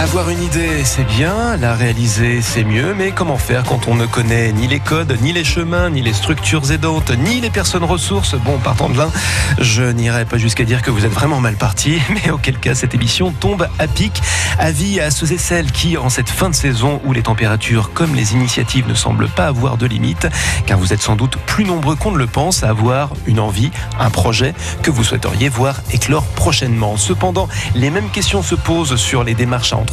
Avoir une idée, c'est bien, la réaliser, c'est mieux, mais comment faire quand on ne connaît ni les codes, ni les chemins, ni les structures aidantes, ni les personnes ressources? Bon, partant de là, je n'irai pas jusqu'à dire que vous êtes vraiment mal parti, mais auquel cas cette émission tombe à pic. Avis à ceux et celles qui, en cette fin de saison où les températures comme les initiatives ne semblent pas avoir de limite, car vous êtes sans doute plus nombreux qu'on ne le pense à avoir une envie, un projet que vous souhaiteriez voir éclore prochainement. Cependant, les mêmes questions se posent sur les démarches à entreprendre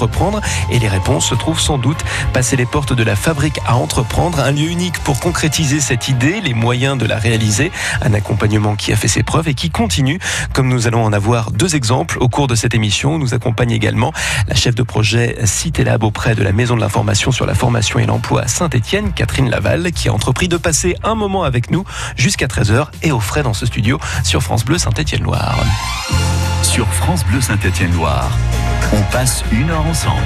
et les réponses se trouvent sans doute passer les portes de la fabrique à entreprendre, un lieu unique pour concrétiser cette idée, les moyens de la réaliser, un accompagnement qui a fait ses preuves et qui continue, comme nous allons en avoir deux exemples au cours de cette émission. Nous accompagne également la chef de projet CitéLab auprès de la Maison de l'information sur la formation et l'emploi à Saint-Étienne, Catherine Laval, qui a entrepris de passer un moment avec nous jusqu'à 13h et au frais dans ce studio sur France Bleu Saint-Étienne-Loire. Sur France Bleu Saint-Étienne-Loire, on passe une heure ensemble.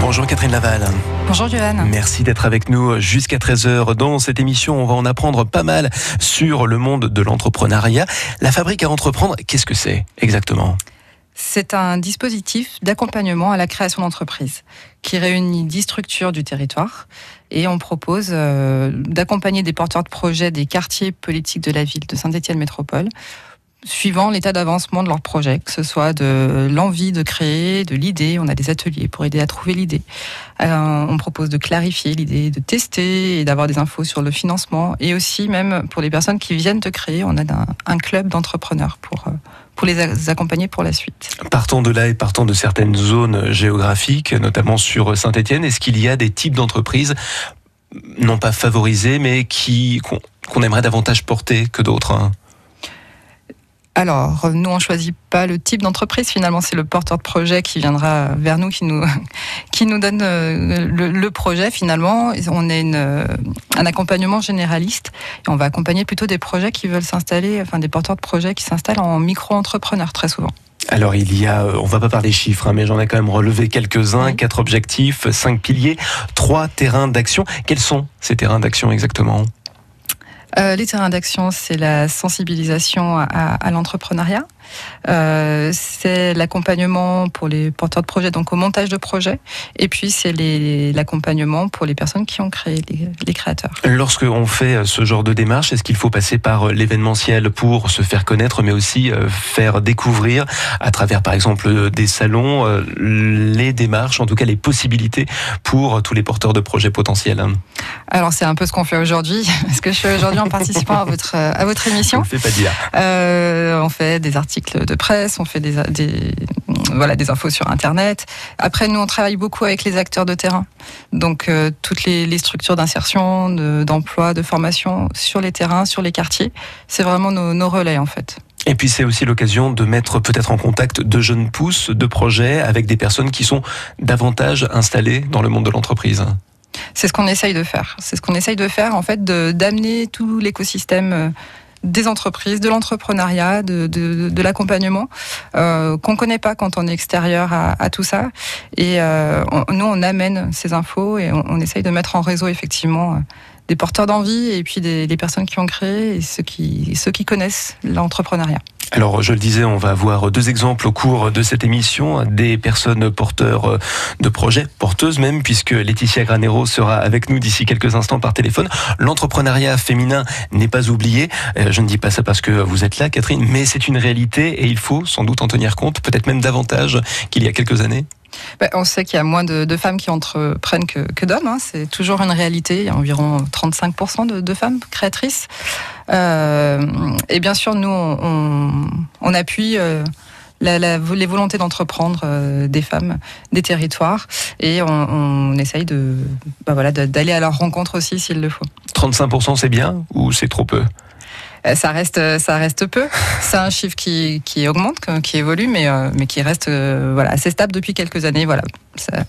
Bonjour Catherine Laval. Bonjour Johan. Merci d'être avec nous jusqu'à 13h. Dans cette émission, on va en apprendre pas mal sur le monde de l'entrepreneuriat. La fabrique à entreprendre, qu'est-ce que c'est exactement? C'est un dispositif d'accompagnement à la création d'entreprises qui réunit 10 structures du territoire et on propose euh, d'accompagner des porteurs de projets des quartiers politiques de la ville de Saint-Étienne Métropole suivant l'état d'avancement de leur projet, que ce soit de l'envie de créer, de l'idée. On a des ateliers pour aider à trouver l'idée. Euh, on propose de clarifier l'idée, de tester et d'avoir des infos sur le financement. Et aussi, même pour les personnes qui viennent de créer, on a un, club d'entrepreneurs pour, euh, pour les accompagner pour la suite. Partons de là et partons de certaines zones géographiques, notamment sur Saint-Étienne. Est-ce qu'il y a des types d'entreprises non pas favorisées, mais qui qu'on qu'on aimerait davantage porter que d'autres hein? Alors, nous, on choisit pas le type d'entreprise. Finalement, c'est le porteur de projet qui viendra vers nous, qui nous, qui nous donne euh, le, le projet. Finalement, on est une, euh, un accompagnement généraliste. Et on va accompagner plutôt des projets qui veulent s'installer, enfin des porteurs de projets qui s'installent en micro-entrepreneurs très souvent. Alors il y a, on va pas parler chiffres, hein, mais j'en ai quand même relevé quelques-uns, quatre objectifs, cinq piliers, trois terrains d'action. Quels sont ces terrains d'action exactement? Euh, les terrains d'action, c'est la sensibilisation à, à l'entrepreneuriat. Euh, c'est l'accompagnement pour les porteurs de projets, donc au montage de projets, et puis c'est l'accompagnement pour les personnes qui ont créé, les, les créateurs. Lorsque on fait ce genre de démarche, est-ce qu'il faut passer par l'événementiel pour se faire connaître, mais aussi euh, faire découvrir, à travers par exemple des salons, euh, les démarches, en tout cas les possibilités pour tous les porteurs de projets potentiels? Alors c'est un peu ce qu'on fait aujourd'hui, ce que je fais aujourd'hui en participant à votre, à votre émission. Je ne fais pas dire. Euh, on fait des articles de presse, on fait des, des, voilà, des infos sur Internet. Après, nous, on travaille beaucoup avec les acteurs de terrain. Donc, euh, toutes les, les structures d'insertion, d'emploi, de, de, formation sur les terrains, sur les quartiers, c'est vraiment nos, nos relais, en fait. Et puis c'est aussi l'occasion de mettre peut-être en contact de jeunes pousses, de projets avec des personnes qui sont davantage installées dans le monde de l'entreprise. C'est ce qu'on essaye de faire. C'est ce qu'on essaye de faire, en fait, d'amener tout l'écosystème des entreprises, de l'entrepreneuriat, de, de, de l'accompagnement euh, qu'on connaît pas quand on est extérieur à, à tout ça. Et euh, on, nous, on amène ces infos et on, on, essaye de mettre en réseau effectivement des porteurs d'envie et puis des, personnes qui ont créé et ceux qui, ceux qui connaissent l'entrepreneuriat. Alors, je le disais, on va avoir deux exemples au cours de cette émission, des personnes porteurs de projets, porteuses même, puisque Laetitia Granero sera avec nous d'ici quelques instants par téléphone. L'entrepreneuriat féminin n'est pas oublié. Je ne dis pas ça parce que vous êtes là, Catherine, mais c'est une réalité et il faut sans doute en tenir compte, peut-être même davantage qu'il y a quelques années. Ben, on sait qu'il y a moins de, femmes qui entreprennent que, d'hommes. Hein. C'est toujours une réalité. Il y a environ 35% de, femmes créatrices. Euh, et bien sûr, nous, on, appuie. Euh, les volontés d'entreprendre euh, des femmes, des territoires, et on, on essaye de, ben voilà, d'aller à leur rencontre aussi s'il le faut. 35% c'est bien ou c'est trop peu? Ça reste, ça reste peu. C'est un chiffre qui, qui, augmente, qui évolue, mais, mais qui reste voilà, assez stable depuis quelques années. Voilà. Ça,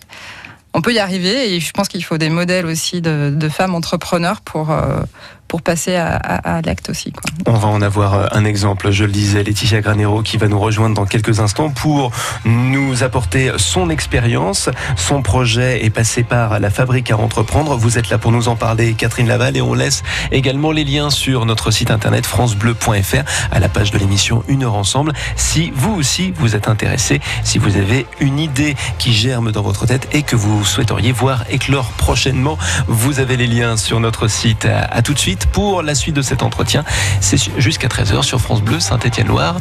on peut y arriver et je pense qu'il faut des modèles aussi de, de femmes entrepreneurs pour, pour passer à, l'acte aussi. On va en avoir un exemple, je le disais, Laetitia Granero qui va nous rejoindre dans quelques instants pour nous apporter son expérience. Son projet est passé par la fabrique à entreprendre. Vous êtes là pour nous en parler, Catherine Laval, et on laisse également les liens sur notre site internet francebleu.fr à la page de l'émission Une heure ensemble. Si vous aussi vous êtes intéressé, si vous avez une idée qui germe dans votre tête et que vous souhaiteriez voir éclore prochainement, vous avez les liens sur notre site. À tout de suite pour la suite de cet entretien. C'est jusqu'à 13h sur France Bleu Saint-Étienne-Loire.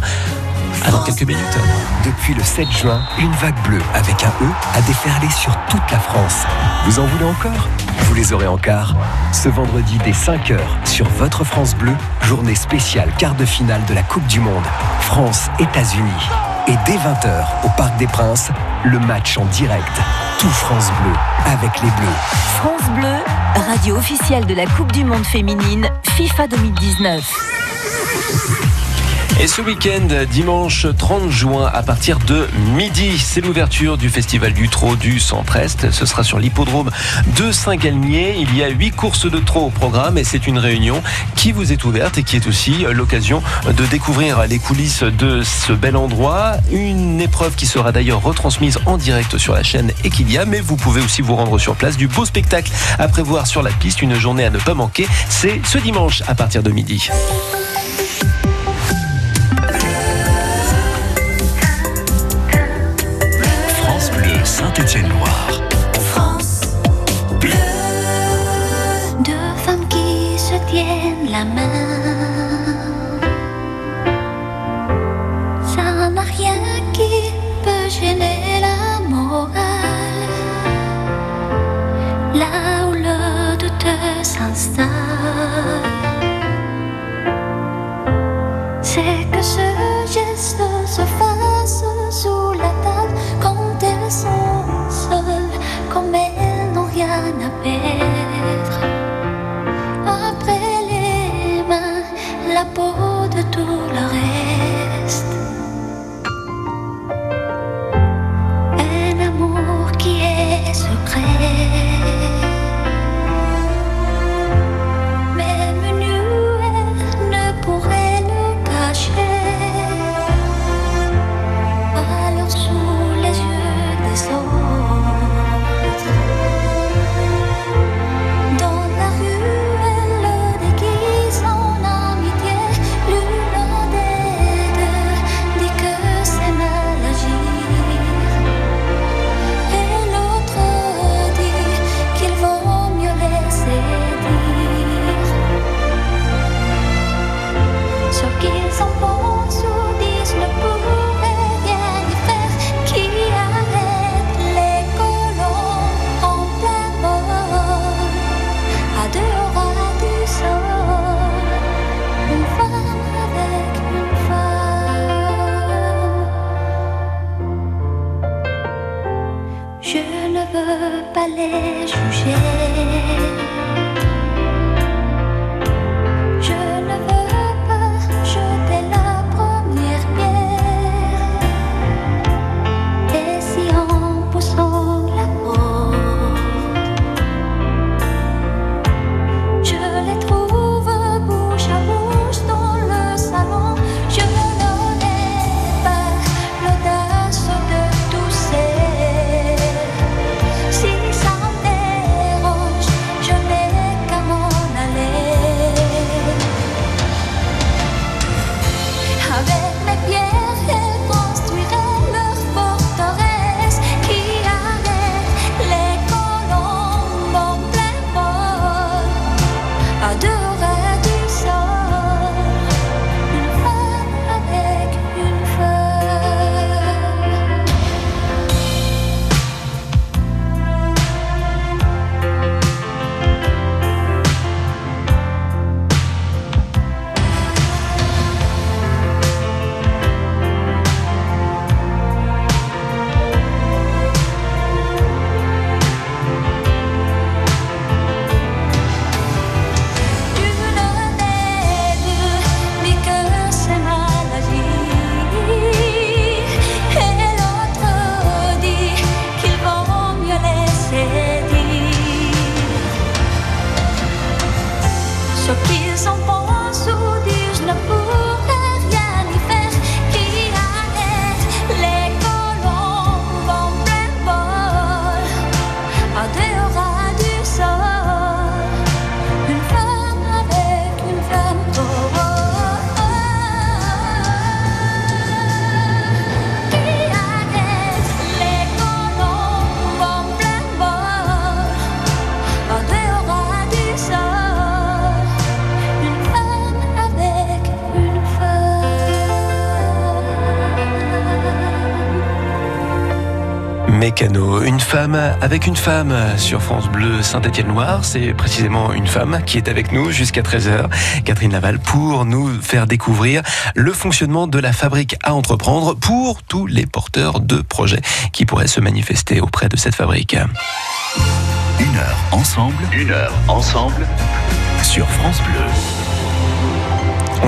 À dans quelques minutes. Depuis le 7 juin, une vague bleue avec un E a déferlé sur toute la France. Vous en voulez encore? Vous les aurez encore ce vendredi dès 5h sur votre France Bleu, journée spéciale quart de finale de la Coupe du Monde. France-États-Unis. Et dès 20h au Parc des Princes, le match en direct. Tout France Bleu avec les Bleus. France Bleu, radio officielle de la Coupe du Monde féminine FIFA 2019. Et ce week-end, dimanche 30 juin, à partir de midi, c'est l'ouverture du Festival du Trot du Centre-Est. Ce sera sur l'hippodrome de Saint-Galmier. Il y a huit courses de trot au programme et c'est une réunion qui vous est ouverte et qui est aussi l'occasion de découvrir les coulisses de ce bel endroit. Une épreuve qui sera d'ailleurs retransmise en direct sur la chaîne Equilia, mais vous pouvez aussi vous rendre sur place. Du beau spectacle à prévoir sur la piste, une journée à ne pas manquer. C'est ce dimanche à partir de midi. Saint-Étienne-Loire. France Bleu. Deux femmes qui se tiennent la main. Ça n'a rien qui peut gêner la morale. Là où le doute s'installe. Rien à. Femme avec une femme sur France Bleu Saint-Étienne-Loire. C'est précisément une femme qui est avec nous jusqu'à 13h, Catherine Laval, pour nous faire découvrir le fonctionnement de la fabrique à entreprendre pour tous les porteurs de projets qui pourraient se manifester auprès de cette fabrique. Une heure ensemble, une heure ensemble sur France Bleu.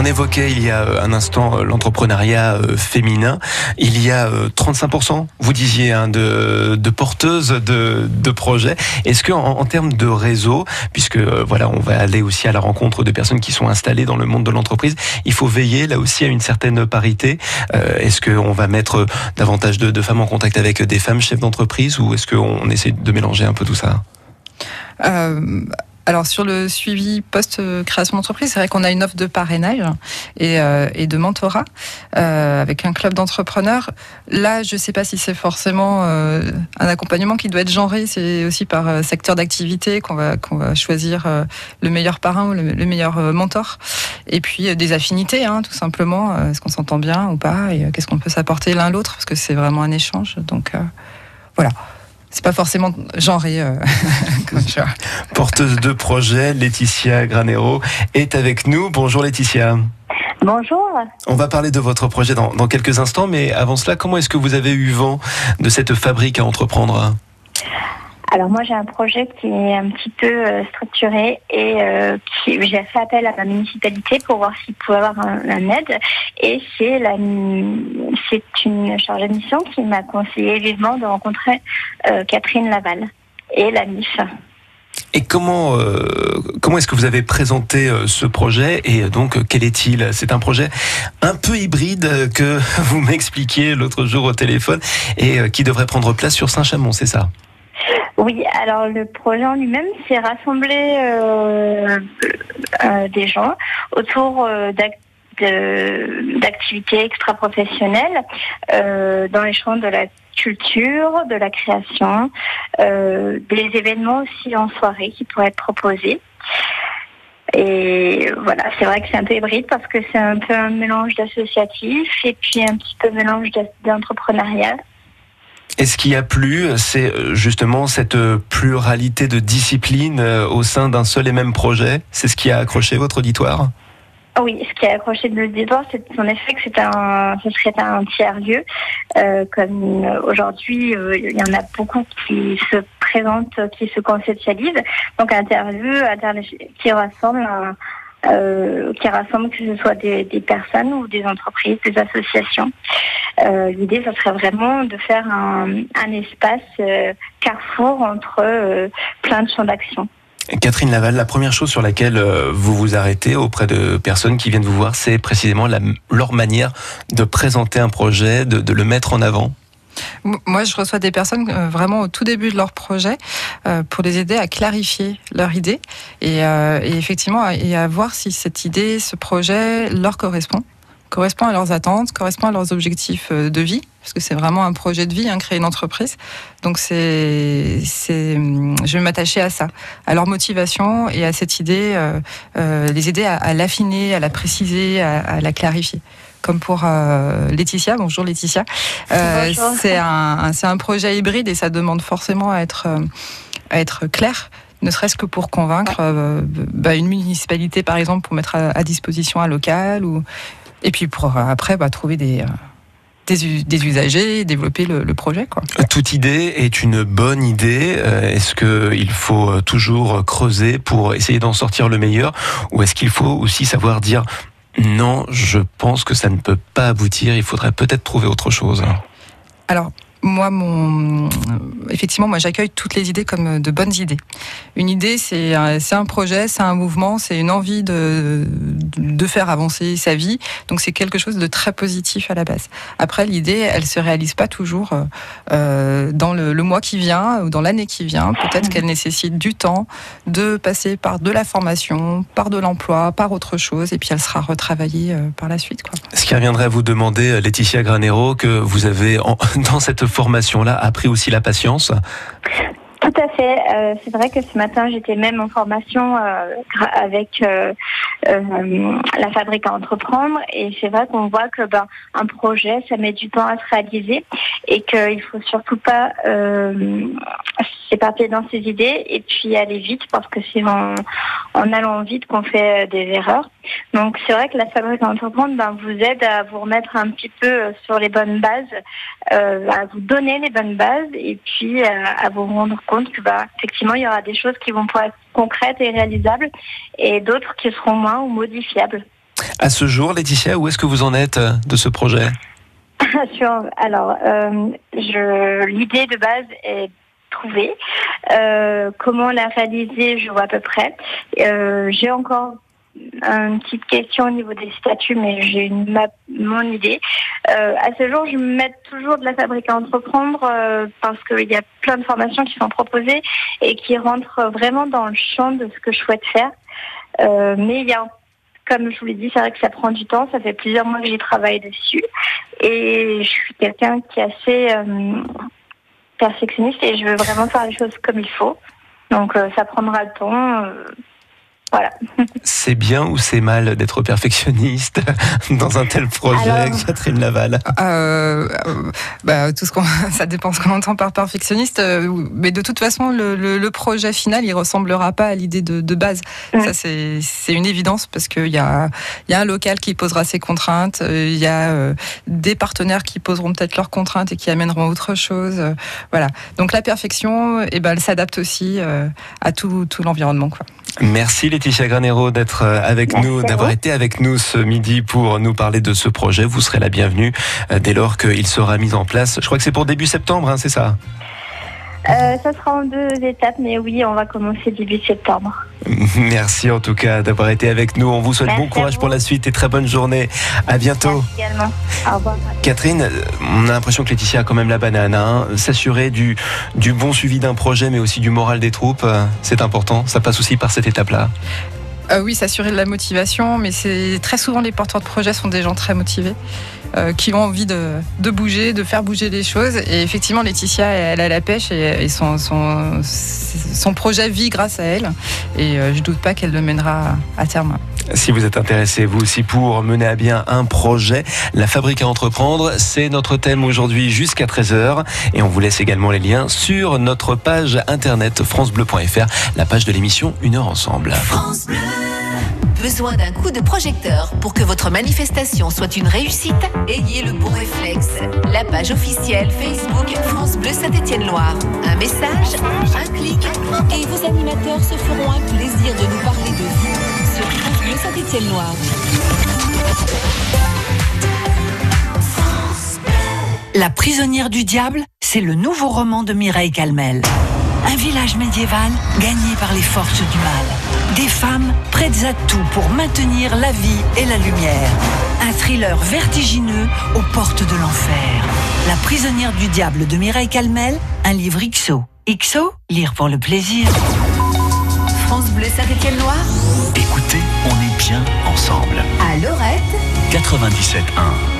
On évoquait il y a euh, un instant euh, l'entrepreneuriat euh, féminin. Il y a euh, 35%, vous disiez, hein, de, porteuses de, projets. Est-ce que en, termes de réseau, puisque voilà, on va aller aussi à la rencontre de personnes qui sont installées dans le monde de l'entreprise, il faut veiller là aussi à une certaine parité. Est-ce qu'on va mettre davantage de, femmes en contact avec des femmes chefs d'entreprise ou est-ce qu'on essaie de mélanger un peu tout ça? Alors sur le suivi post-création d'entreprise, c'est vrai qu'on a une offre de parrainage et, euh, de mentorat euh, avec un club d'entrepreneurs. Là, je ne sais pas si c'est forcément euh, un accompagnement qui doit être genré. C'est aussi par secteur d'activité qu'on va, qu'on va choisir le meilleur parrain ou le, le meilleur mentor. Et puis des affinités, hein, tout simplement. Est-ce qu'on s'entend bien ou pas Et qu'est-ce qu'on peut s'apporter l'un l'autre? Parce que c'est vraiment un échange. Donc voilà. C'est pas forcément genré. euh, comme Porteuse de projet, Laetitia Granero est avec nous. Bonjour Laetitia. Bonjour. On va parler de votre projet dans, dans quelques instants, mais avant cela, comment est-ce que vous avez eu vent de cette fabrique à entreprendre? Alors moi j'ai un projet qui est un petit peu euh, structuré et euh, j'ai fait appel à la municipalité pour voir s'il pouvait avoir un, aide. Et c'est la c'est une chargée de mission qui m'a conseillé vivement de rencontrer euh, Catherine Laval et la MIF. Et comment, comment est-ce que vous avez présenté ce projet et donc quel est-il? C'est un projet un peu hybride que vous m'expliquiez l'autre jour au téléphone et qui devrait prendre place sur Saint-Chamond, c'est ça? Oui, alors le projet en lui-même, c'est rassembler euh, euh, des gens autour euh, d'activités extra-professionnelles dans les champs de la culture, de la création, des événements aussi en soirée qui pourraient être proposés. Et voilà, c'est vrai que c'est un peu hybride parce que c'est un peu un mélange d'associatif et puis un petit peu mélange d'entrepreneuriat. Et ce qui a plu, c'est euh, justement cette euh, pluralité de disciplines euh, au sein d'un seul et même projet. C'est ce qui a accroché votre auditoire? Oui, ce qui a accroché de l'auditoire, c'est en effet que un, ce serait un tiers-lieu. Comme aujourd'hui, il y en a beaucoup qui se présentent, qui se conceptualisent. Donc un tiers-lieu qui rassemble, un- euh, qui rassemble que ce soit des, des personnes ou des entreprises, des associations. Euh, L'idée, ce serait vraiment de faire un, un espace euh, carrefour entre euh, plein de champs d'action. Catherine Laval, la première chose sur laquelle euh, vous vous arrêtez auprès de personnes qui viennent vous voir, c'est précisément la- leur manière de présenter un projet, de, de le mettre en avant. Moi, je reçois des personnes euh, vraiment au tout début de leur projet euh, pour les aider à clarifier leur idée et, euh, effectivement à- voir si cette idée, ce projet leur correspond, correspond à leurs attentes, correspond à leurs objectifs de vie, parce que c'est vraiment un projet de vie, hein, créer une entreprise. Donc c'est, hum, je vais m'attacher à ça, à leur motivation et à cette idée, les aider à, l'affiner, à la préciser, à la clarifier. Comme pour euh, Laetitia, bonjour Laetitia. Euh, c'est un, un- c'est un projet hybride et ça demande forcément à être, euh, à être clair, ne serait-ce que pour convaincre euh, bah, une municipalité, par exemple, pour mettre à, à disposition un local, ou, et puis pour après bah, trouver des, euh, des, usagers, et développer le, le projet. Quoi. Toute idée est une bonne idée. Euh, Est-ce qu'il faut toujours creuser pour essayer d'en sortir le meilleur Ou est-ce qu'il faut aussi savoir dire non, je pense que ça ne peut pas aboutir, il faudrait peut-être trouver autre chose. Alors, moi, mon... effectivement, moi, j'accueille toutes les idées comme de bonnes idées. Une idée, c'est un, projet, c'est un mouvement, c'est une envie de, de faire avancer sa vie. Donc, c'est quelque chose de très positif à la base. Après, l'idée, elle se réalise pas toujours euh, dans le, le mois qui vient ou dans l'année qui vient. Peut-être qu'elle nécessite du temps de passer par de la formation, par de l'emploi, par autre chose, et puis elle sera retravaillée euh, par la suite. Quoi. Ce qui reviendrait à vous demander, euh, Laetitia Granero, que vous avez en- dans cette formation-là appris aussi la patience? Tout à fait. Euh, c'est vrai que ce matin, j'étais même en formation euh, avec euh, la fabrique à entreprendre. Et c'est vrai qu'on voit que ben, un projet, ça met du temps à se réaliser et qu'il faut surtout pas s'éparpiller dans ses idées et puis aller vite parce que c'est en, allant vite qu'on fait des erreurs. Donc c'est vrai que la fabrique à entreprendre ben, vous aide à vous remettre un petit peu sur les bonnes bases, à vous donner les bonnes bases et puis à vous rendre compte que bah, effectivement il y aura des choses qui vont pouvoir être concrètes et réalisables et d'autres qui seront moins ou modifiables. À ce jour, Laetitia, où est-ce que vous en êtes euh, de ce projet? Alors, euh, je, l'idée de base est trouvée. Euh, comment la réaliser, je vois à peu près. Euh, j'ai encore une petite question au niveau des statuts, mais j'ai une mon idée. Euh, à ce jour, je me mets toujours de la fabrique à entreprendre euh, parce qu'il y a plein de formations qui sont proposées et qui rentrent vraiment dans le champ de ce que je souhaite faire. Euh, mais il y a, comme je vous l'ai dit, c'est vrai que ça prend du temps. Ça fait plusieurs mois que j'y travaille dessus. Et je suis quelqu'un qui est assez euh, perfectionniste et je veux vraiment faire les choses comme il faut. Donc euh, ça prendra le temps. Voilà. C'est bien ou c'est mal d'être perfectionniste dans un tel projet, Alors- Catherine Laval? Euh, euh, bah, tout ce qu'on, ça dépend ce qu'on entend par perfectionniste, euh, mais de toute façon, le, le- le projet final, il ressemblera pas à l'idée de, de base. Ça, c'est, c'est une évidence parce qu'il y a, il y a un local qui posera ses contraintes, euh, il y a euh, des partenaires qui poseront peut-être leurs contraintes et qui amèneront autre chose. euh, voilà. Donc la perfection, eh ben, elle s'adapte aussi euh, à tout, tout l'environnement, quoi. Merci Laetitia Granero d'être euh, avec Merci nous, d'avoir été avec nous ce midi pour nous parler de ce projet. Vous serez la bienvenue euh, dès lors qu'il sera mis en place. Je crois que c'est pour début septembre, hein, c'est ça? Euh, ça sera en deux étapes, mais oui, on va commencer début septembre. Merci en tout cas d'avoir été avec nous. On vous souhaite Merci bon courage pour la suite et très bonne journée. À bientôt. Merci également. Au revoir. Catherine, on a l'impression que Laetitia a quand même la banane. hein. S'assurer du, du bon suivi d'un projet, mais aussi du moral des troupes, euh, c'est important. Ça passe aussi par cette étape-là. Euh, oui, s'assurer de la motivation, mais c'est très souvent les porteurs de projets sont des gens très motivés, euh, qui ont envie de, de bouger, de faire bouger les choses. Et effectivement, Laetitia, elle a la pêche et, et son, son, son projet vit grâce à elle. Et euh, je doute pas qu'elle le mènera à terme. Si vous êtes intéressé, vous aussi, pour mener à bien un projet, la fabrique à entreprendre, c'est notre thème aujourd'hui jusqu'à 13h. Et on vous laisse également les liens sur notre page internet francebleu.fr, la page de l'émission Une heure ensemble. Besoin d'un coup de projecteur pour que votre manifestation soit une réussite Ayez le bon réflexe. La page officielle Facebook France Bleu Saint-Étienne-Loire. Un message, un clic, et vos animateurs se feront un plaisir de nous parler de vous sur France Bleu Saint-Étienne-Loire. La prisonnière du diable, c'est le nouveau roman de Mireille Calmel. Un village médiéval gagné par les forces du mal. Des femmes prêtes à tout pour maintenir la vie et la lumière. Un thriller vertigineux aux portes de l'enfer. La prisonnière du diable de Mireille Calmel, un livre XO. XO, lire pour le plaisir. France Bleu Saint-Étienne-Loire, Écoutez, on est bien ensemble. à Lorette, 97.1.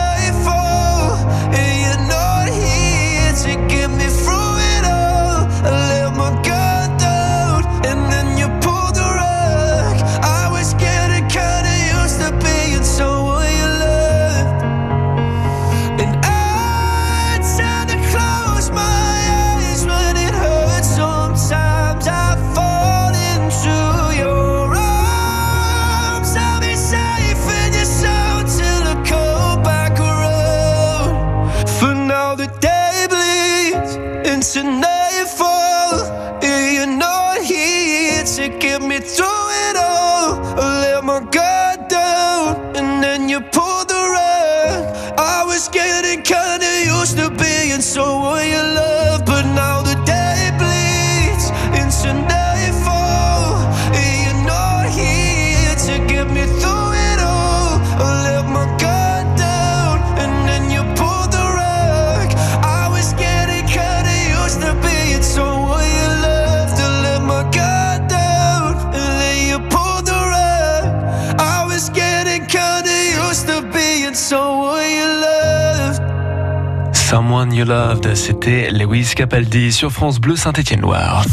C'était Lewis Capaldi sur France Bleu Saint-Étienne-Loire.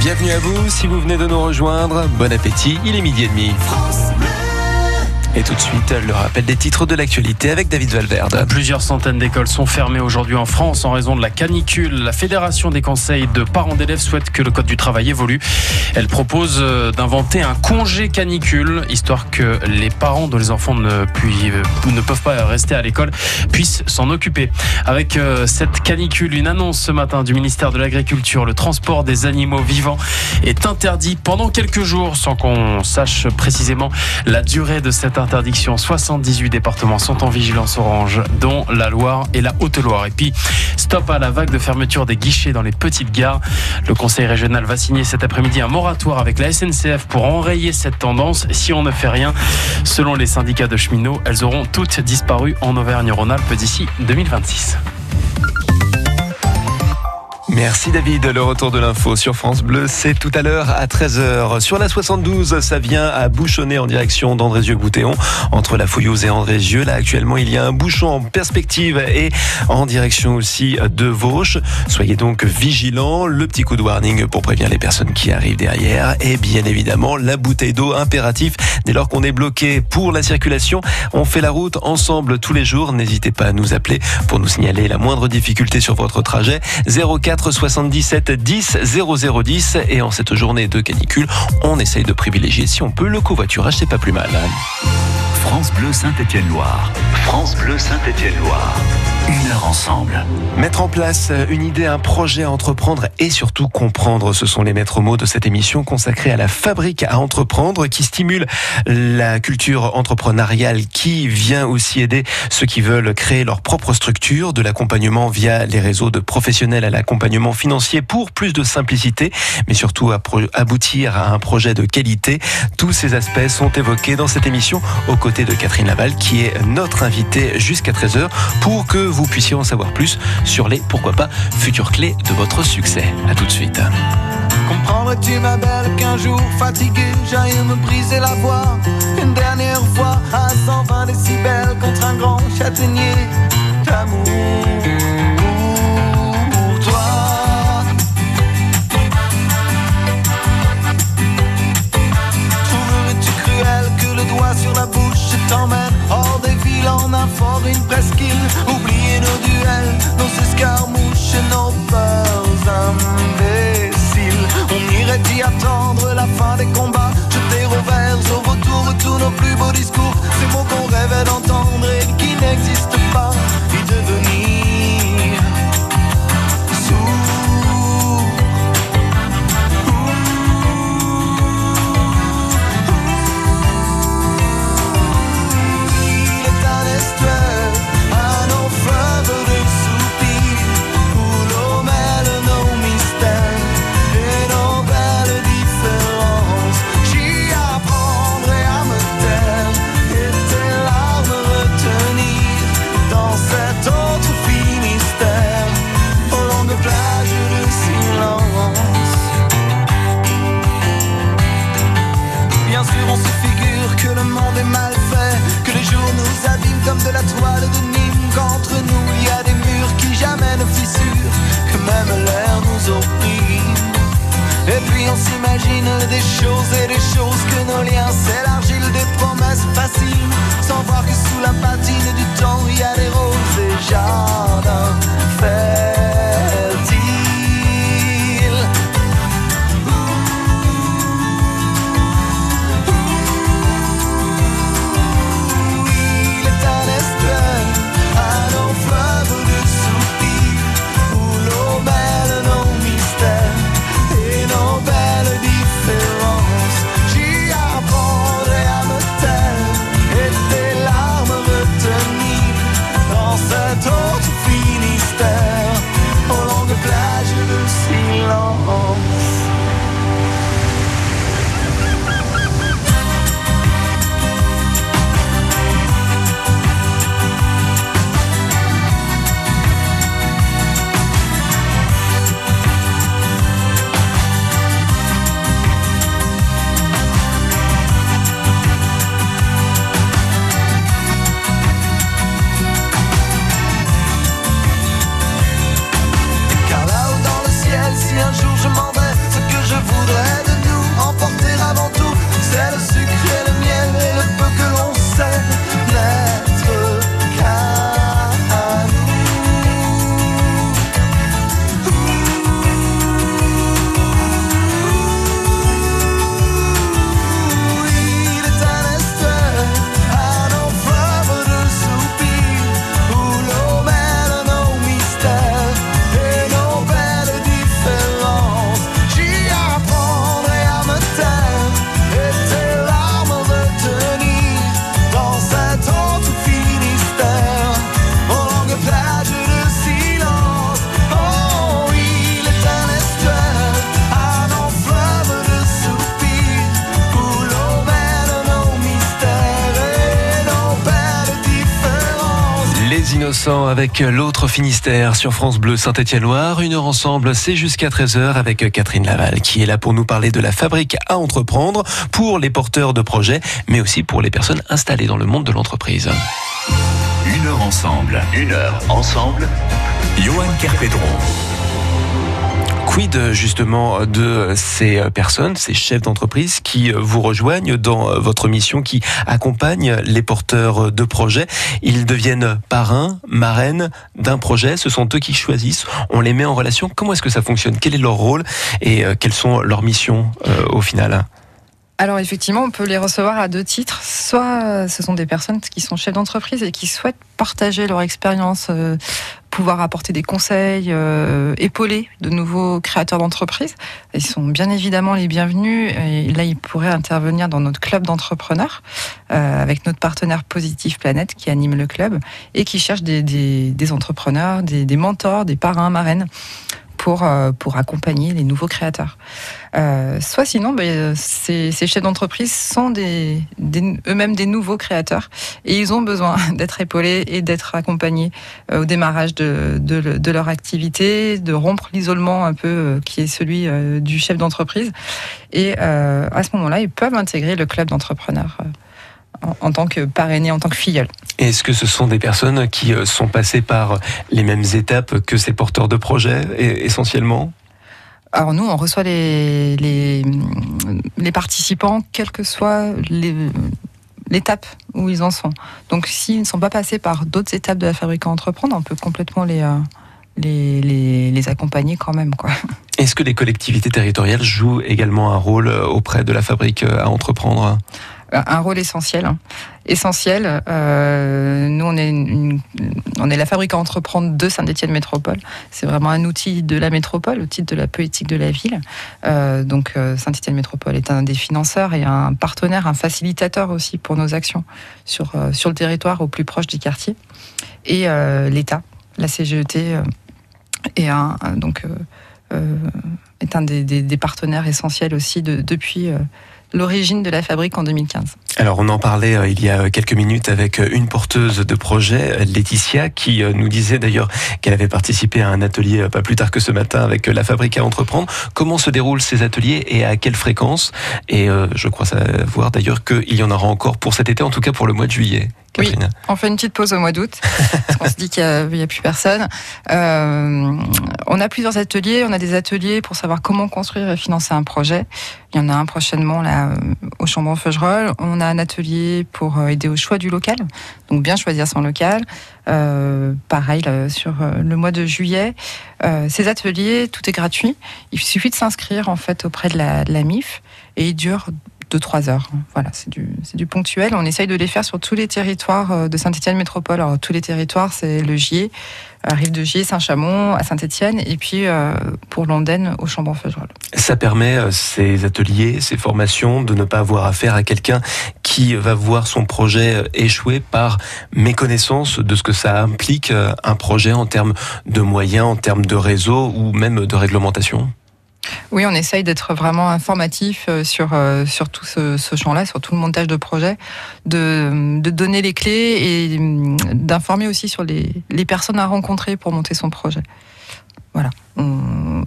Bienvenue à vous, si vous venez de nous rejoindre, bon appétit, il est midi et demi. Et tout de suite, le rappel des titres de l'actualité avec David Valverde. Plusieurs centaines d'écoles sont fermées aujourd'hui en France en raison de la canicule. La Fédération des conseils de parents d'élèves souhaite que le Code du travail évolue. Elle propose euh, d'inventer un congé canicule, histoire que les parents dont les enfants ne, ne peuvent pas rester à l'école puissent s'en occuper. Avec euh, cette canicule, une annonce ce matin du ministère de l'Agriculture, le transport des animaux vivants est interdit pendant quelques jours sans qu'on sache précisément la durée de cette interdiction. 78 départements sont en vigilance orange, dont la Loire et la Haute-Loire. Et puis, stop à la vague de fermeture des guichets dans les petites gares. Le conseil régional va signer cet après-midi un moratoire avec la SNCF pour enrayer cette tendance. Si on ne fait rien, selon les syndicats de cheminots, elles auront toutes disparu en Auvergne-Rhône-Alpes d'ici 2026. Merci David, le retour de l'info sur France Bleu, c'est tout à l'heure à 13h. Sur la 72, ça vient à bouchonner en direction d'Andrézieux-Boutéon, entre la Fouillouse et Andrézieux. Là, actuellement, il y a un bouchon en perspective et en direction aussi de Vauche. Soyez donc vigilants. Le petit coup de warning pour prévenir les personnes qui arrivent derrière. Et bien évidemment, la bouteille d'eau impératif dès lors qu'on est bloqué pour la circulation. On fait la route ensemble tous les jours. N'hésitez pas à nous appeler pour nous signaler la moindre difficulté sur votre trajet. 04 77 10 0010 et en cette journée de canicule, on essaye de privilégier si on peut le covoiturage, c'est pas plus mal. France Bleu Saint-Étienne-Loire. France Bleu Saint-Étienne-Loire. Une heure ensemble. Mettre en place une idée, un projet à entreprendre et surtout comprendre, ce sont les maîtres mots de cette émission consacrée à la fabrique à entreprendre qui stimule la culture entrepreneuriale, qui vient aussi aider ceux qui veulent créer leur propre structure, de l'accompagnement via les réseaux de professionnels à l'accompagnement financier pour plus de simplicité, mais surtout aboutir à un projet de qualité. Tous ces aspects sont évoqués dans cette émission aux côtés de Catherine Laval qui est notre invitée jusqu'à 13h pour que vous puissiez en savoir plus sur les, pourquoi pas, futures clés de votre succès. À tout de suite. Comprendrais-tu ma belle qu'un jour fatigué j'aille me briser la voix? Une dernière fois à 120 décibels contre un grand châtaignier d'amour t'emmène. Hors des villes en fort, une presqu'île. Oublier nos duels, nos escarmouches nos peurs imbéciles. On irait y attendre la fin des combats. Jeter au vert, au retour tous nos plus beaux discours. Ces mots qu'on rêvait d'entendre et qui n'existent pas. Y devenir avec l'autre Finistère sur France Bleu Saint-Étienne-Loire. Une heure ensemble, c'est jusqu'à 13h avec Catherine Laval qui est là pour nous parler de la fabrique à entreprendre pour les porteurs de projets, mais aussi pour les personnes installées dans le monde de l'entreprise. Une heure ensemble. Une heure ensemble. Johan Kerpedron. Quid justement de ces personnes, ces chefs d'entreprise qui vous rejoignent dans votre mission, qui accompagnent les porteurs de projets. Ils deviennent parrains, marraines d'un projet. Ce sont eux qui choisissent. On les met en relation. Comment est-ce que ça fonctionne? Quel est leur rôle? Et euh, quelles sont leurs missions euh, au final? Alors effectivement, on peut les recevoir à deux titres. Soit euh, ce sont des personnes qui sont chefs d'entreprise et qui souhaitent partager leur expérience, euh, pouvoir apporter des conseils, euh, épauler de nouveaux créateurs d'entreprise. Ils sont bien évidemment les bienvenus. Et là, ils pourraient intervenir dans notre club d'entrepreneurs euh, avec notre partenaire Positive Planète qui anime le club et qui cherche des entrepreneurs, des, des mentors, des parrains, marraines pour, euh, pour accompagner les nouveaux créateurs. Euh, soit sinon, ben, ces, chefs d'entreprise sont eux-mêmes des nouveaux créateurs et ils ont besoin d'être épaulés et d'être accompagnés euh, au démarrage de, de, le- de leur activité, de rompre l'isolement un peu qui est celui du chef d'entreprise. Et à ce moment-là, ils peuvent intégrer le club d'entrepreneurs en, en tant que parrainé, en tant que filleul. Est-ce que ce sont des personnes qui euh, sont passées par les mêmes étapes que ces porteurs de projets et- essentiellement? Alors nous, on reçoit les, les, les participants, quelle que soit l'étape où ils en sont. Donc s'ils ne sont pas passés par d'autres étapes de la fabrique à entreprendre, on peut complètement les, euh, les, les, les accompagner quand même. Quoi. Est-ce que les collectivités territoriales jouent également un rôle euh, auprès de la fabrique à entreprendre? Un rôle essentiel. hein. Essentiel. Euh, nous, on est, on est la fabrique à entreprendre de Saint-Étienne Métropole. C'est vraiment un outil de la métropole, au titre de la politique de la ville. Euh, donc, euh, Saint-Étienne Métropole est un des financeurs et un partenaire, un facilitateur aussi pour nos actions sur, euh, sur le territoire, au plus proche du quartier. Et euh, l'État, la CGET, euh, est un, donc, euh, euh, est un des, des- des partenaires essentiels aussi de- depuis, euh, l'origine de la fabrique en 2015. Alors on en parlait euh, il y a quelques minutes avec euh, une porteuse de projet, Laetitia, qui euh, nous disait d'ailleurs qu'elle avait participé à un atelier pas plus tard que ce matin avec la fabrique à entreprendre. Comment se déroulent ces ateliers et à quelle fréquence? Et je crois savoir d'ailleurs qu'il y en aura encore pour cet été, en tout cas pour le mois de juillet. Oui, on fait une petite pause au mois d'août, parce qu'on se dit qu'il n'y a, plus personne. Euh, on a plusieurs ateliers. On a des ateliers pour savoir comment construire et financer un projet. Il y en a un prochainement là au Chambon-Feugerolles. On a un atelier pour euh, aider au choix du local, donc bien choisir son local. Euh, pareil sur le mois de juillet. ces ateliers, tout est gratuit. Il suffit de s'inscrire en fait auprès de la, MIF et ils durent deux, trois heures. Voilà, c'est du, du ponctuel. On essaye de les faire sur tous les territoires euh, de Saint-Etienne Métropole. Tous les territoires, c'est le Gier, euh, Rive de Gier, Saint-Chamond, à Saint-Etienne, et puis euh, pour Londaine, au Chambon-Feugerolles. Ça permet, ces ateliers, ces formations, de ne pas avoir affaire à quelqu'un qui va voir son projet échouer par méconnaissance de ce que ça implique, un projet en termes de moyens, en termes de réseau ou même de réglementation? Oui, on essaye d'être vraiment informatif euh, sur, euh, sur tout ce, champ-là, sur tout le montage de projet, de, donner les clés et hum, d'informer aussi sur les, personnes à rencontrer pour monter son projet. Voilà.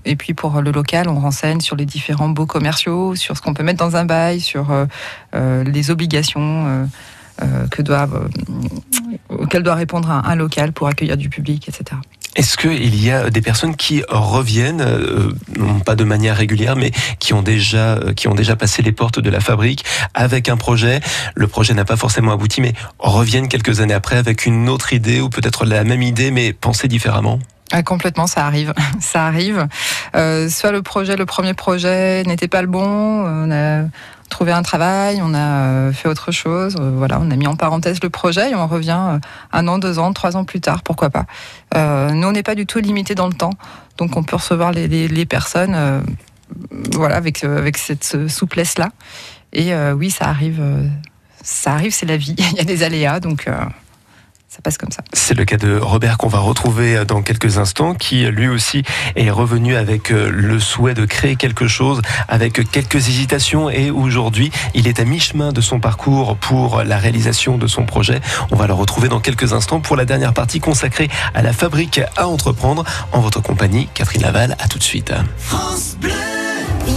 Et puis pour le local, on renseigne sur les différents baux commerciaux, sur ce qu'on peut mettre dans un bail, sur euh, les obligations que doivent, auxquelles doit répondre un local pour accueillir du public, etc. Est-ce qu'il y a des personnes qui reviennent, euh, pas de manière régulière, mais qui ont déjà euh, qui ont déjà passé les portes de la fabrique avec un projet? Le projet n'a pas forcément abouti, mais reviennent quelques années après avec une autre idée ou peut-être la même idée, mais pensée différemment? Ah, complètement, ça arrive. Ça arrive. Euh, soit le projet, le premier projet n'était pas le bon. Trouvé un travail, on a euh, fait autre chose. Euh, voilà, on a mis en parenthèse le projet et on revient euh, un an, deux ans, trois ans plus tard, pourquoi pas. nous, on n'est pas du tout limité dans le temps, donc on peut recevoir les, personnes, voilà, avec avec cette souplesse là. Et oui, ça arrive, ça arrive, c'est la vie. Il y a des aléas, donc ça passe comme ça. C'est le cas de Robert qu'on va retrouver dans quelques instants, qui lui aussi est revenu avec euh, le souhait de créer quelque chose, avec quelques hésitations et aujourd'hui il est à mi-chemin de son parcours pour la réalisation de son projet. On va le retrouver dans quelques instants pour la dernière partie consacrée à la fabrique à entreprendre. En votre compagnie, Catherine Laval, à tout de suite. France Bleu Il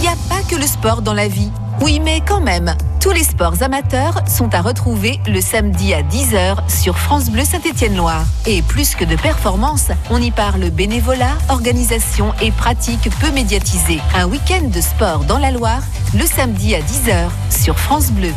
n'y a pas que le sport dans la vie. Oui, mais quand même, tous les sports amateurs sont à retrouver le samedi à 10h sur France Bleu Saint-Étienne-Loire. Et plus que de performance, on y parle bénévolat, organisation et pratique peu médiatisées. Un week-end de sport dans la Loire, le samedi à 10h sur France Bleu.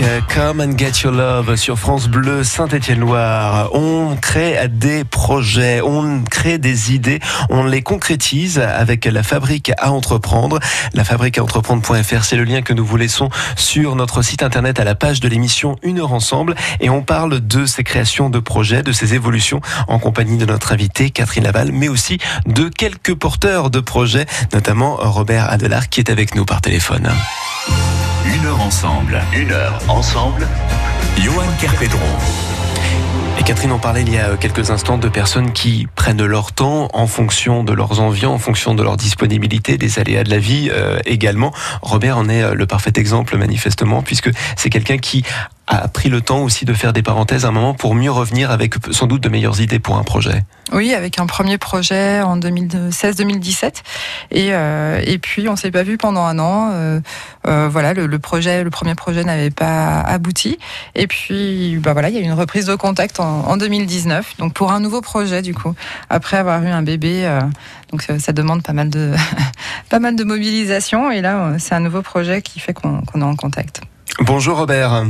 Euh, Come and Get Your Love sur France Bleu Saint-Étienne-Loire. On crée des projets, on crée des idées, on les concrétise avec la fabrique à entreprendre. La fabrique à entreprendre.fr, c'est le lien que nous vous laissons sur notre site internet à la page de l'émission Une heure ensemble et on parle de ces créations de projets, de ces évolutions en compagnie de notre invitée Catherine Laval, mais aussi de quelques porteurs de projets, notamment Robert Adelard qui est avec nous par téléphone. Une heure ensemble. Une heure ensemble. Johan Kerpedron. Et Catherine, on parlait il y a quelques instants de personnes qui prennent leur temps en fonction de leurs envies, en fonction de leur disponibilité, des aléas de la vie euh, également. Robert en est euh, le parfait exemple manifestement, puisque c'est quelqu'un qui a pris le temps aussi de faire des parenthèses à un moment pour mieux revenir avec sans doute de meilleures idées pour un projet. Oui, avec un premier projet en 2016-2017. Et, euh, et puis, on s'est pas vu pendant un an. Euh, euh, voilà, le, le, projet, le premier projet n'avait pas abouti. Et puis, bah voilà, il y a eu une reprise de contact en, en 2019. Donc, pour un nouveau projet, du coup, après avoir eu un bébé. Donc, ça, ça, demande pas mal de, pas mal de mobilisation. Et là, c'est un nouveau projet qui fait qu'on qu est en contact. Bonjour Robert.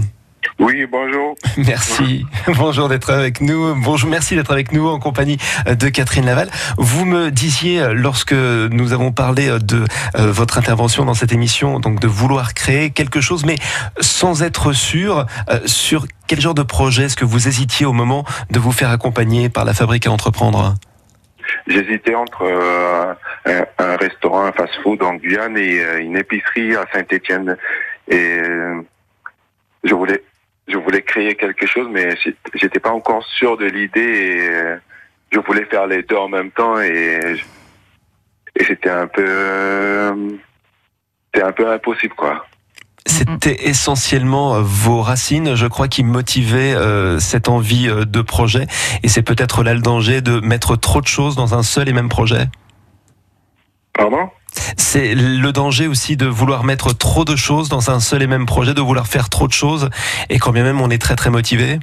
Oui, bonjour. Merci. Bonjour d'être avec nous. Bonjour, merci d'être avec nous en compagnie de Catherine Laval. Vous me disiez lorsque nous avons parlé de euh, votre intervention dans cette émission, donc de vouloir créer quelque chose, mais sans être sûr euh, sur quel genre de projet est-ce que vous hésitiez au moment de vous faire accompagner par la fabrique à entreprendre? J'hésitais entre euh, un, un, restaurant, un fast-food en Guyane et euh, une épicerie à Saint-Étienne. Et euh, je voulais je voulais créer quelque chose, mais j'étais pas encore sûr de l'idée et je voulais faire les deux en même temps et, et c'était un peu, c'était un peu impossible, quoi. C'était essentiellement vos racines, je crois, qui motivaient euh, cette envie de projet. Et c'est peut-être là le danger de mettre trop de choses dans un seul et même projet? Pardon? C'est le danger aussi de vouloir mettre trop de choses dans un seul et même projet, de vouloir faire trop de choses, et quand bien même on est très très motivé.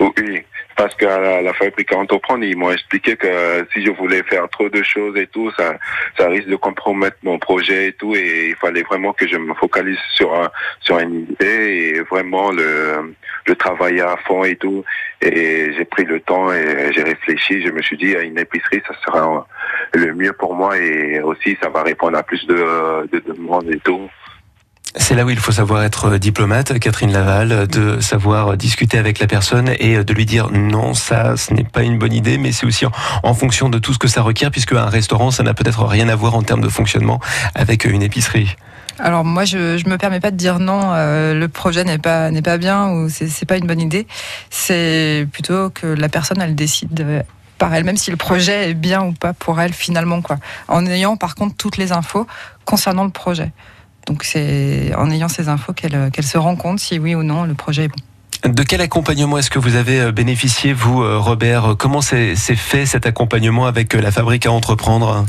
Oui, parce qu'à la, la fabrique à entreprendre, ils m'ont expliqué que si je voulais faire trop de choses et tout, ça, ça risque de compromettre mon projet et tout, et il fallait vraiment que je me focalise sur un, sur une idée et vraiment le, le travailler à fond et tout. Et j'ai pris le temps et j'ai réfléchi. Je me suis dit, à une épicerie, ça sera le mieux pour moi et aussi ça va répondre à plus de, de demandes et tout. C'est là où il faut savoir être diplomate, Catherine Laval, de savoir discuter avec la personne et de lui dire non, ça, ce n'est pas une bonne idée, mais c'est aussi en, fonction de tout ce que ça requiert, puisque un restaurant, ça n'a peut-être rien à voir en termes de fonctionnement avec une épicerie. Alors moi, je, je me permets pas de dire non, euh, le projet n'est pas n'est pas bien ou c'est pas une bonne idée. C'est plutôt que la personne elle décide par elle-même si le projet est bien ou pas pour elle finalement quoi. En ayant par contre toutes les infos concernant le projet. Donc c'est en ayant ces infos qu'elle qu se rend compte si oui ou non le projet est bon. De quel accompagnement est-ce que vous avez bénéficié, vous, Robert? Comment s'est fait cet accompagnement avec la fabrique à entreprendre?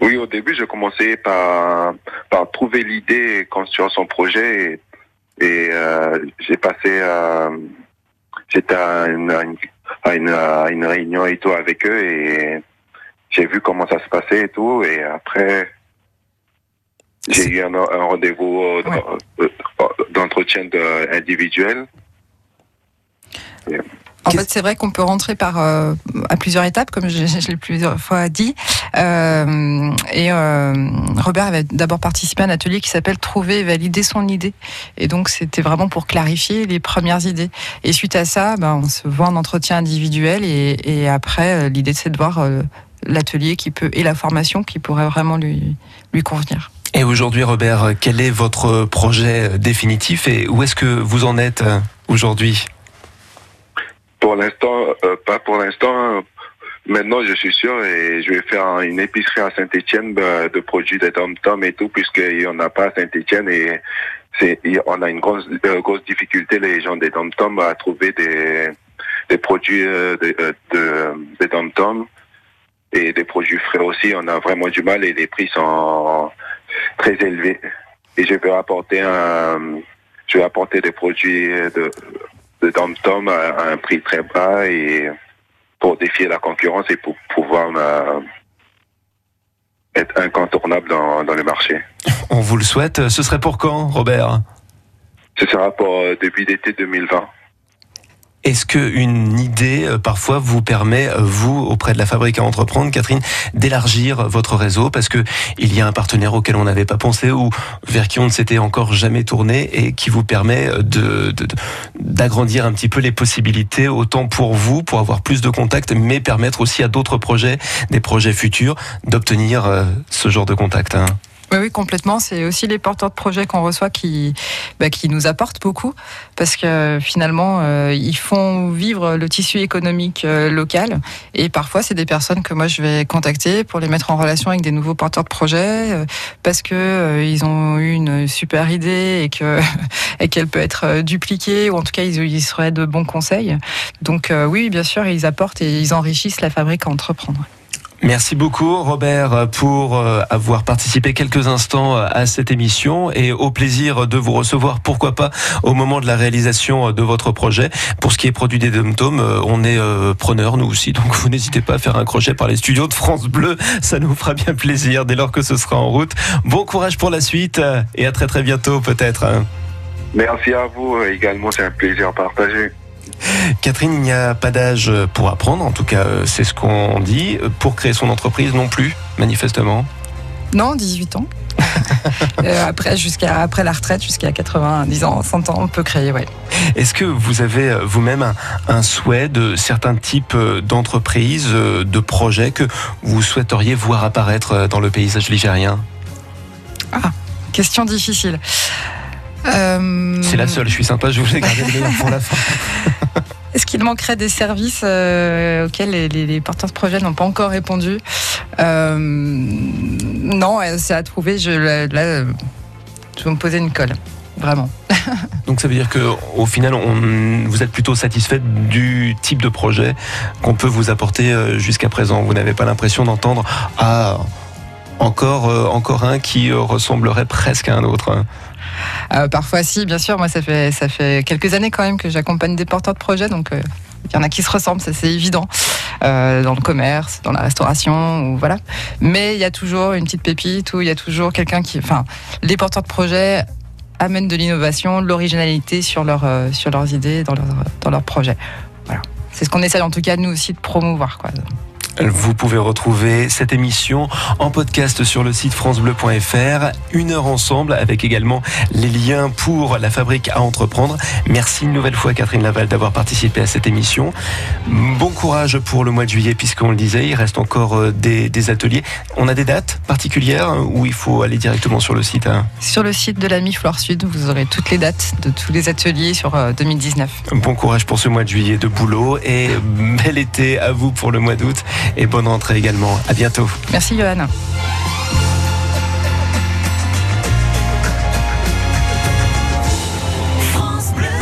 Oui, au début, je commençais par, par trouver l'idée, construire son projet. Et, et euh, j'ai passé... Euh, J'étais à une, à, une, à une réunion et tout avec eux et j'ai vu comment ça se passait et tout. Et après, j'ai eu un, un rendez-vous ouais. d'entretien individuel. Et en fait, c'est vrai qu'on peut rentrer par euh, à plusieurs étapes, comme je, je l'ai plusieurs fois dit. Euh, et euh, Robert avait d'abord participé à un atelier qui s'appelle Trouver et valider son idée. Et donc, c'était vraiment pour clarifier les premières idées. Et suite à ça, ben, on se voit en entretien individuel. Et, et après, l'idée, c'est de voir l'atelier qui peut et la formation qui pourrait vraiment lui, lui convenir. Et aujourd'hui, Robert, quel est votre projet définitif et où est-ce que vous en êtes aujourd'hui? Pour l'instant, euh, pas pour l'instant. Maintenant, je suis sûr et je vais faire une épicerie à Saint-Etienne de, de, produits de tom-tom et tout, puisqu'il n'y en a pas à Saint-Etienne et on a une grosse, euh, grosse difficulté, les gens des tom-tom, à trouver des, des produits euh, de, de, de tom-tom et des produits frais aussi. On a vraiment du mal et les prix sont très élevés. Et je vais apporter un, je vais apporter des produits de, de Dom Tom à un prix très bas et pour défier la concurrence et pour pouvoir euh, être incontournable dans, dans le marché. On vous le souhaite. Ce serait pour quand, Robert? Ce sera pour euh, début d'été 2020. Est-ce qu'une idée, euh, parfois, vous permet, euh, vous, auprès de la fabrique à entreprendre, Catherine, d'élargir votre réseau? Parce que il y a un partenaire auquel on n'avait pas pensé ou vers qui on ne s'était encore jamais tourné et qui vous permet de, de- de- d'agrandir un petit peu les possibilités, autant pour vous, pour avoir plus de contacts, mais permettre aussi à d'autres projets, des projets futurs, d'obtenir euh, ce genre de contact. hein. Oui, complètement. C'est aussi les porteurs de projets qu'on reçoit qui, bah, qui nous apportent beaucoup parce que finalement, euh, ils font vivre le tissu économique euh, local. Et parfois, c'est des personnes que moi je vais contacter pour les mettre en relation avec des nouveaux porteurs de projets euh, parce que ils ont eu une super idée et que et qu'elle peut être dupliquée ou en tout cas ils, ils seraient de bons conseils. Donc oui, bien sûr, ils apportent et ils enrichissent la fabrique à entreprendre. Merci beaucoup Robert pour euh, avoir participé quelques instants euh, à cette émission et au plaisir de vous recevoir, pourquoi pas, au moment de la réalisation de votre projet. Pour ce qui est produit des dom on est euh, preneurs nous aussi, donc vous n'hésitez pas à faire un crochet par les studios de France Bleu, ça nous fera bien plaisir dès lors que ce sera en route. Bon courage pour la suite euh, et à très très bientôt peut-être. hein. Merci à vous euh, également, c'est un plaisir partagé. Catherine, il n'y a pas d'âge pour apprendre, en tout cas euh, c'est ce qu'on dit, pour créer son entreprise non plus, manifestement. Non, 18 ans. Euh, après, jusqu'à après la retraite, jusqu'à 90 ans, 100 ans, on peut créer, ouais. Est-ce que vous avez euh, vous-même un, un souhait de certains types d'entreprises, de projets que vous souhaiteriez voir apparaître dans le paysage ligérien? Question difficile. Euh, C'est la seule, je suis sympa, je vous ai gardé le meilleur pour la fin. Est-ce qu'il manquerait des services euh, auxquels les, les- les porteurs de projets n'ont pas encore répondu Euh, Non, c'est à trouver. Je, là, je vais me poser une colle, vraiment. Donc ça veut dire que au final, on, vous êtes plutôt satisfaite du type de projet qu'on peut vous apporter jusqu'à présent. Vous n'avez pas l'impression d'entendre ah encore encore un qui ressemblerait presque à un autre. Euh, parfois, si, bien sûr. Moi, ça fait, ça fait quelques années quand même que j'accompagne des porteurs de projets, donc euh, il y en a qui se ressemblent, ça c'est évident, Euh, dans le commerce, dans la restauration, ou voilà. Mais il y a toujours une petite pépite, ou il y a toujours quelqu'un qui, enfin, les porteurs de projets amènent de l'innovation, de l'originalité sur, leur, sur leurs idées, dans leurs dans leurs projets. Voilà. C'est ce qu'on essaie en tout cas nous aussi de promouvoir. Quoi. Vous pouvez retrouver cette émission en podcast sur le site francebleu.fr. Une heure ensemble avec également les liens pour la fabrique à entreprendre. Merci une nouvelle fois Catherine Laval d'avoir participé à cette émission. Bon courage pour le mois de juillet puisqu'on le disait, il reste encore euh, des, des ateliers. On a des dates particulières hein, où il faut aller directement sur le site. hein Sur le site de la Mi-Flore Sud, vous aurez toutes les dates de tous les ateliers sur euh, 2019. Bon courage pour ce mois de juillet de boulot et bel été à vous pour le mois d'août et bonne rentrée également. À bientôt. Merci Johan.